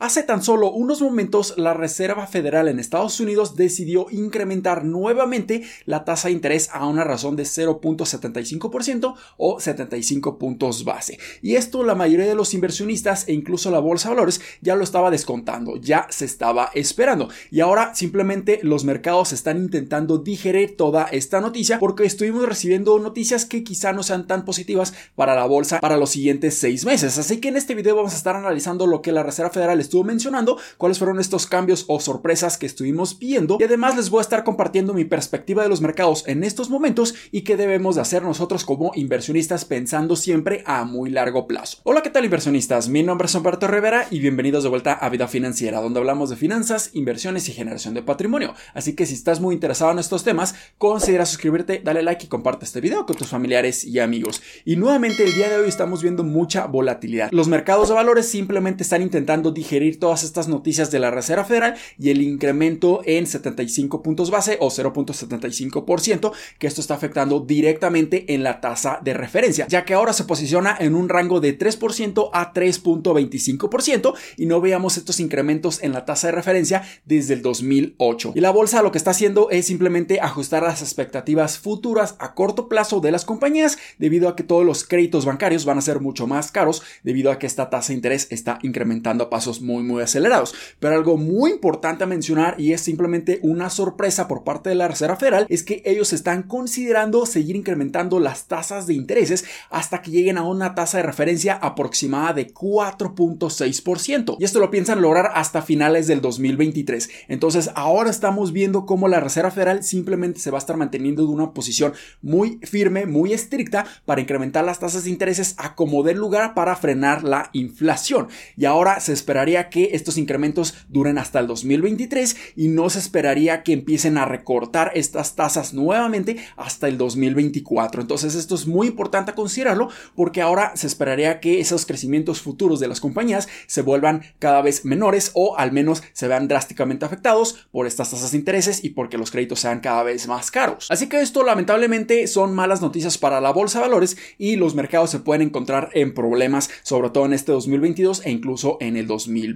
Hace tan solo unos momentos, la Reserva Federal en Estados Unidos decidió incrementar nuevamente la tasa de interés a una razón de 0.75% o 75 puntos base. Y esto la mayoría de los inversionistas e incluso la bolsa de valores ya lo estaba descontando, ya se estaba esperando. Y ahora simplemente los mercados están intentando digerir toda esta noticia porque estuvimos recibiendo noticias que quizá no sean tan positivas para la bolsa para los siguientes seis meses. Así que en este video vamos a estar analizando lo que la Reserva Federal estuvo mencionando, cuáles fueron estos cambios o sorpresas que estuvimos viendo y además les voy a estar compartiendo mi perspectiva de los mercados en estos momentos y qué debemos de hacer nosotros como inversionistas pensando siempre a muy largo plazo. Hola, ¿qué tal inversionistas? Mi nombre es Humberto Rivera y bienvenidos de vuelta a Vida Financiera, donde hablamos de finanzas, inversiones y generación de patrimonio. Así que si estás muy interesado en estos temas, considera suscribirte, dale like y comparte este video con tus familiares y amigos. Y nuevamente el día de hoy estamos viendo mucha volatilidad. Los mercados de valores simplemente están intentando digerir todas estas noticias de la Reserva Federal y el incremento en 75 puntos base o 0.75%, que esto está afectando directamente en la tasa de referencia, ya que ahora se posiciona en un rango de 3% a 3.25% y no veamos estos incrementos en la tasa de referencia desde el 2008. Y la bolsa lo que está haciendo es simplemente ajustar las expectativas futuras a corto plazo de las compañías debido a que todos los créditos bancarios van a ser mucho más caros debido a que esta tasa de interés está incrementando a pasos muy acelerados. Pero algo muy importante a mencionar y es simplemente una sorpresa por parte de la Reserva Federal es que ellos están considerando seguir incrementando las tasas de intereses hasta que lleguen a una tasa de referencia aproximada de 4.6%. Y esto lo piensan lograr hasta finales del 2023. Entonces ahora estamos viendo cómo la Reserva Federal simplemente se va a estar manteniendo de una posición muy firme, muy estricta para incrementar las tasas de intereses a como dé lugar para frenar la inflación. Y ahora se esperaría que estos incrementos duren hasta el 2023 y no se esperaría que empiecen a recortar estas tasas nuevamente hasta el 2024. Entonces esto es muy importante considerarlo porque ahora se esperaría que esos crecimientos futuros de las compañías se vuelvan cada vez menores o al menos se vean drásticamente afectados por estas tasas de intereses y porque los créditos sean cada vez más caros. Así que esto lamentablemente son malas noticias para la bolsa de valores y los mercados se pueden encontrar en problemas sobre todo en este 2022 e incluso en el 2023.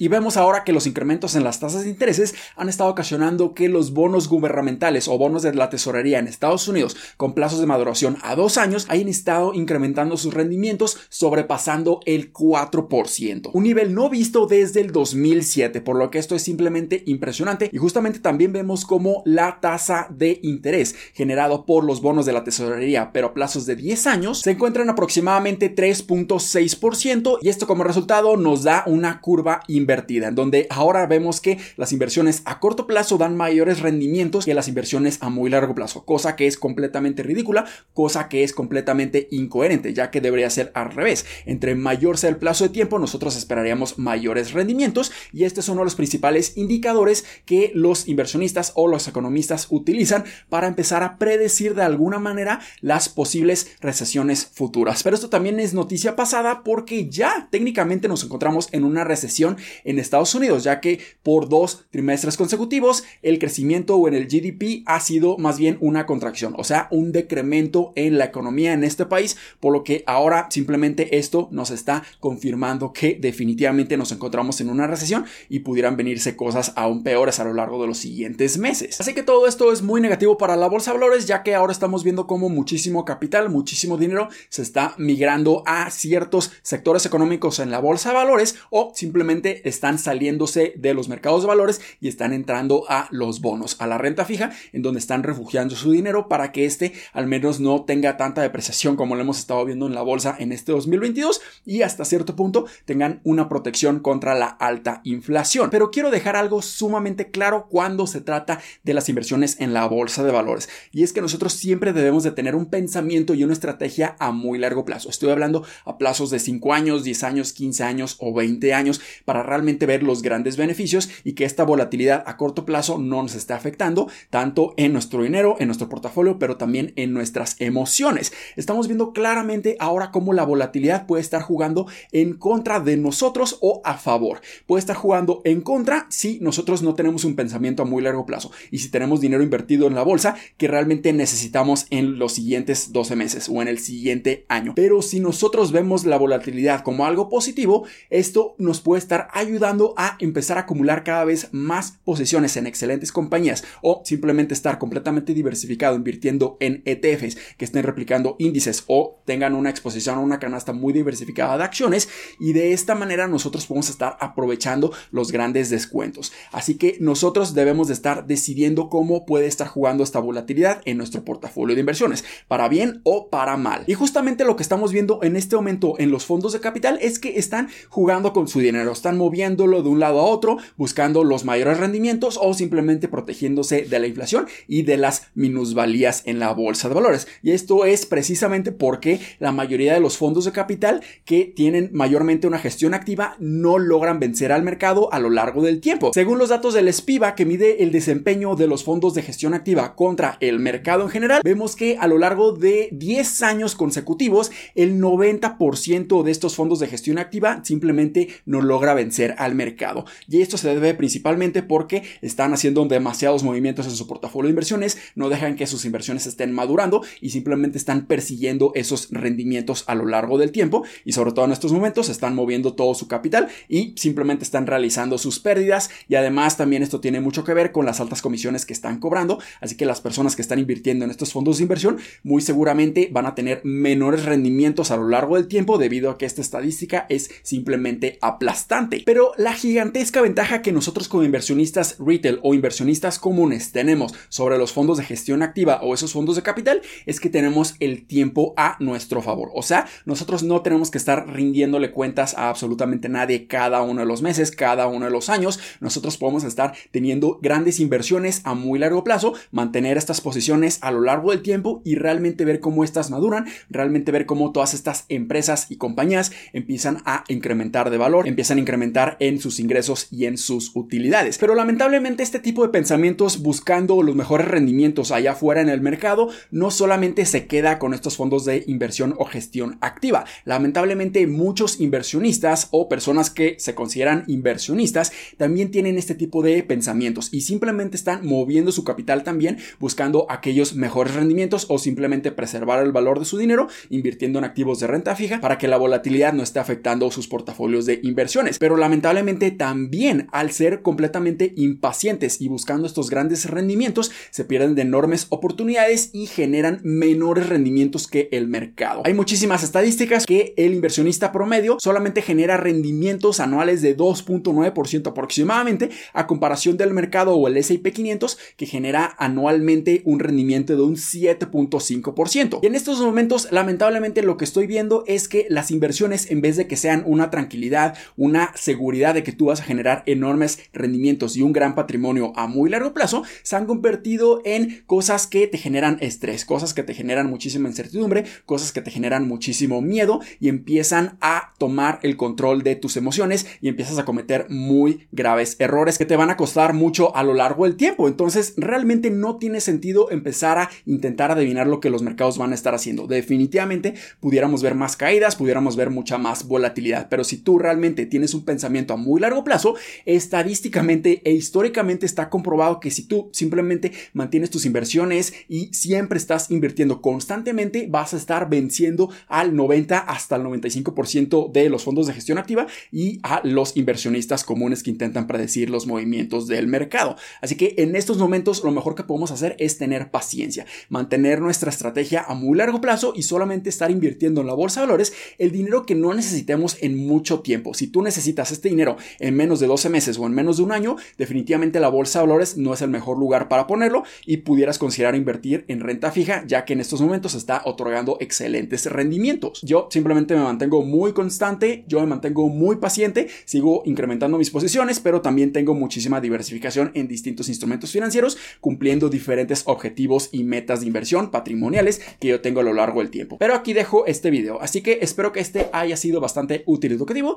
Y vemos ahora que los incrementos en las tasas de intereses han estado ocasionando que los bonos gubernamentales o bonos de la tesorería en Estados Unidos con plazos de maduración a dos años hayan estado incrementando sus rendimientos sobrepasando el 4%. Un nivel no visto desde el 2007, por lo que esto es simplemente impresionante. Y justamente también vemos como la tasa de interés generado por los bonos de la tesorería, pero a plazos de 10 años, se encuentra en aproximadamente 3.6% y esto como resultado nos da una curva invertida, en donde ahora vemos que las inversiones a corto plazo dan mayores rendimientos que las inversiones a muy largo plazo, cosa que es completamente ridícula, cosa que es completamente incoherente, ya que debería ser al revés. Entre mayor sea el plazo de tiempo, nosotros esperaríamos mayores rendimientos y este es uno de los principales indicadores que los inversionistas o los economistas utilizan para empezar a predecir de alguna manera las posibles recesiones futuras. Pero esto también es noticia pasada porque ya técnicamente nos encontramos en una recesión en Estados Unidos, ya que por dos trimestres consecutivos el crecimiento o en el GDP ha sido más bien una contracción, o sea, un decremento en la economía en este país, por lo que ahora simplemente esto nos está confirmando que definitivamente nos encontramos en una recesión y pudieran venirse cosas aún peores a lo largo de los siguientes meses. Así que todo esto es muy negativo para la bolsa de valores, ya que ahora estamos viendo cómo muchísimo capital, muchísimo dinero se está migrando a ciertos sectores económicos en la bolsa de valores o simplemente están saliéndose de los mercados de valores y están entrando a los bonos, a la renta fija, en donde están refugiando su dinero para que este al menos no tenga tanta depreciación como lo hemos estado viendo en la bolsa en este 2022 y hasta cierto punto tengan una protección contra la alta inflación. Pero quiero dejar algo sumamente claro cuando se trata de las inversiones en la bolsa de valores y es que nosotros siempre debemos de tener un pensamiento y una estrategia a muy largo plazo. Estoy hablando a plazos de 5 años, 10 años, 15 años o 20 años para realmente ver los grandes beneficios y que esta volatilidad a corto plazo no nos esté afectando tanto en nuestro dinero, en nuestro portafolio, pero también en nuestras emociones. Estamos viendo claramente ahora cómo la volatilidad puede estar jugando en contra de nosotros o a favor. Puede estar jugando en contra si nosotros no tenemos un pensamiento a muy largo plazo y si tenemos dinero invertido en la bolsa que realmente necesitamos en los siguientes 12 meses o en el siguiente año. Pero si nosotros vemos la volatilidad como algo positivo, esto nos puede estar ayudando a empezar a acumular cada vez más posiciones en excelentes compañías o simplemente estar completamente diversificado invirtiendo en ETFs que estén replicando índices o tengan una exposición a una canasta muy diversificada de acciones y de esta manera nosotros podemos estar aprovechando los grandes descuentos. Así que nosotros debemos de estar decidiendo cómo puede estar jugando esta volatilidad en nuestro portafolio de inversiones, para bien o para mal. Y justamente lo que estamos viendo en este momento en los fondos de capital es que están jugando con su dinero, están moviéndolo de un lado a otro, buscando los mayores rendimientos o simplemente protegiéndose de la inflación y de las minusvalías en la bolsa de valores. Y esto es precisamente porque la mayoría de los fondos de capital que tienen mayormente una gestión activa no logran vencer al mercado a lo largo del tiempo. Según los datos del SPIVA que mide el desempeño de los fondos de gestión activa contra el mercado en general, vemos que a lo largo de 10 años consecutivos el 90% de estos fondos de gestión activa simplemente no logra vencer al mercado. Y esto se debe principalmente porque están haciendo demasiados movimientos en su portafolio de inversiones, no dejan que sus inversiones estén madurando y simplemente están persiguiendo esos rendimientos a lo largo del tiempo y sobre todo en estos momentos están moviendo todo su capital y simplemente están realizando sus pérdidas y además también esto tiene mucho que ver con las altas comisiones que están cobrando, así que las personas que están invirtiendo en estos fondos de inversión muy seguramente van a tener menores rendimientos a lo largo del tiempo debido a que esta estadística es simplemente aplastante. Pero la gigantesca ventaja que nosotros como inversionistas retail o inversionistas comunes tenemos sobre los fondos de gestión activa o esos fondos de capital es que tenemos el tiempo a nuestro favor. O sea, nosotros no tenemos que estar rindiéndole cuentas a absolutamente nadie cada uno de los meses, cada uno de los años. Nosotros podemos estar teniendo grandes inversiones a muy largo plazo, mantener estas posiciones a lo largo del tiempo y realmente ver cómo estas maduran, realmente ver cómo todas estas empresas y compañías empiezan a incrementar de valor, empiezan a incrementar en sus ingresos y en sus utilidades. Pero lamentablemente este tipo de pensamientos buscando los mejores rendimientos allá afuera en el mercado no solamente se queda con estos fondos de inversión o gestión activa. Lamentablemente muchos inversionistas o personas que se consideran inversionistas también tienen este tipo de pensamientos y simplemente están moviendo su capital también buscando aquellos mejores rendimientos o simplemente preservar el valor de su dinero invirtiendo en activos de renta fija para que la volatilidad no esté afectando sus portafolios de inversiones. Pero lamentablemente también al ser completamente impacientes y buscando estos grandes rendimientos se pierden de enormes oportunidades y generan menores rendimientos que el mercado. Hay muchísimas estadísticas que el inversionista promedio solamente genera rendimientos anuales de 2.9% aproximadamente a comparación del mercado o el S&P 500 que genera anualmente un rendimiento de un 7.5%. Y en estos momentos lamentablemente lo que estoy viendo es que las inversiones en vez de que sean una tranquilidad, una seguridad de que tú vas a generar enormes rendimientos y un gran patrimonio a muy largo plazo, se han convertido en cosas que te generan estrés, cosas que te generan muchísima incertidumbre, cosas que te generan muchísimo miedo y empiezan a tomar el control de tus emociones y empiezas a cometer muy graves errores que te van a costar mucho a lo largo del tiempo. Entonces, realmente no tiene sentido empezar a intentar adivinar lo que los mercados van a estar haciendo. Definitivamente pudiéramos ver más caídas, pudiéramos ver mucha más volatilidad, pero si tú realmente tienes un pensamiento a muy largo plazo, estadísticamente e históricamente está comprobado que si tú simplemente mantienes tus inversiones y siempre estás invirtiendo constantemente, vas a estar venciendo al 90 hasta el 95% de los fondos de gestión activa y a los inversionistas comunes que intentan predecir los movimientos del mercado. Así que en estos momentos lo mejor que podemos hacer es tener paciencia, mantener nuestra estrategia a muy largo plazo y solamente estar invirtiendo en la bolsa de valores el dinero que no necesitemos en mucho Si tú necesitas este dinero en menos de 12 meses o en menos de un año, definitivamente la bolsa de valores no es el mejor lugar para ponerlo y pudieras considerar invertir en renta fija ya que en estos momentos está otorgando excelentes rendimientos. Yo simplemente me mantengo muy constante, yo me mantengo muy paciente, sigo incrementando mis posiciones, pero también tengo muchísima diversificación en distintos instrumentos financieros, cumpliendo diferentes objetivos y metas de inversión patrimoniales que yo tengo a lo largo del tiempo. Pero aquí dejo este video, así que espero que este haya sido bastante útil y educativo.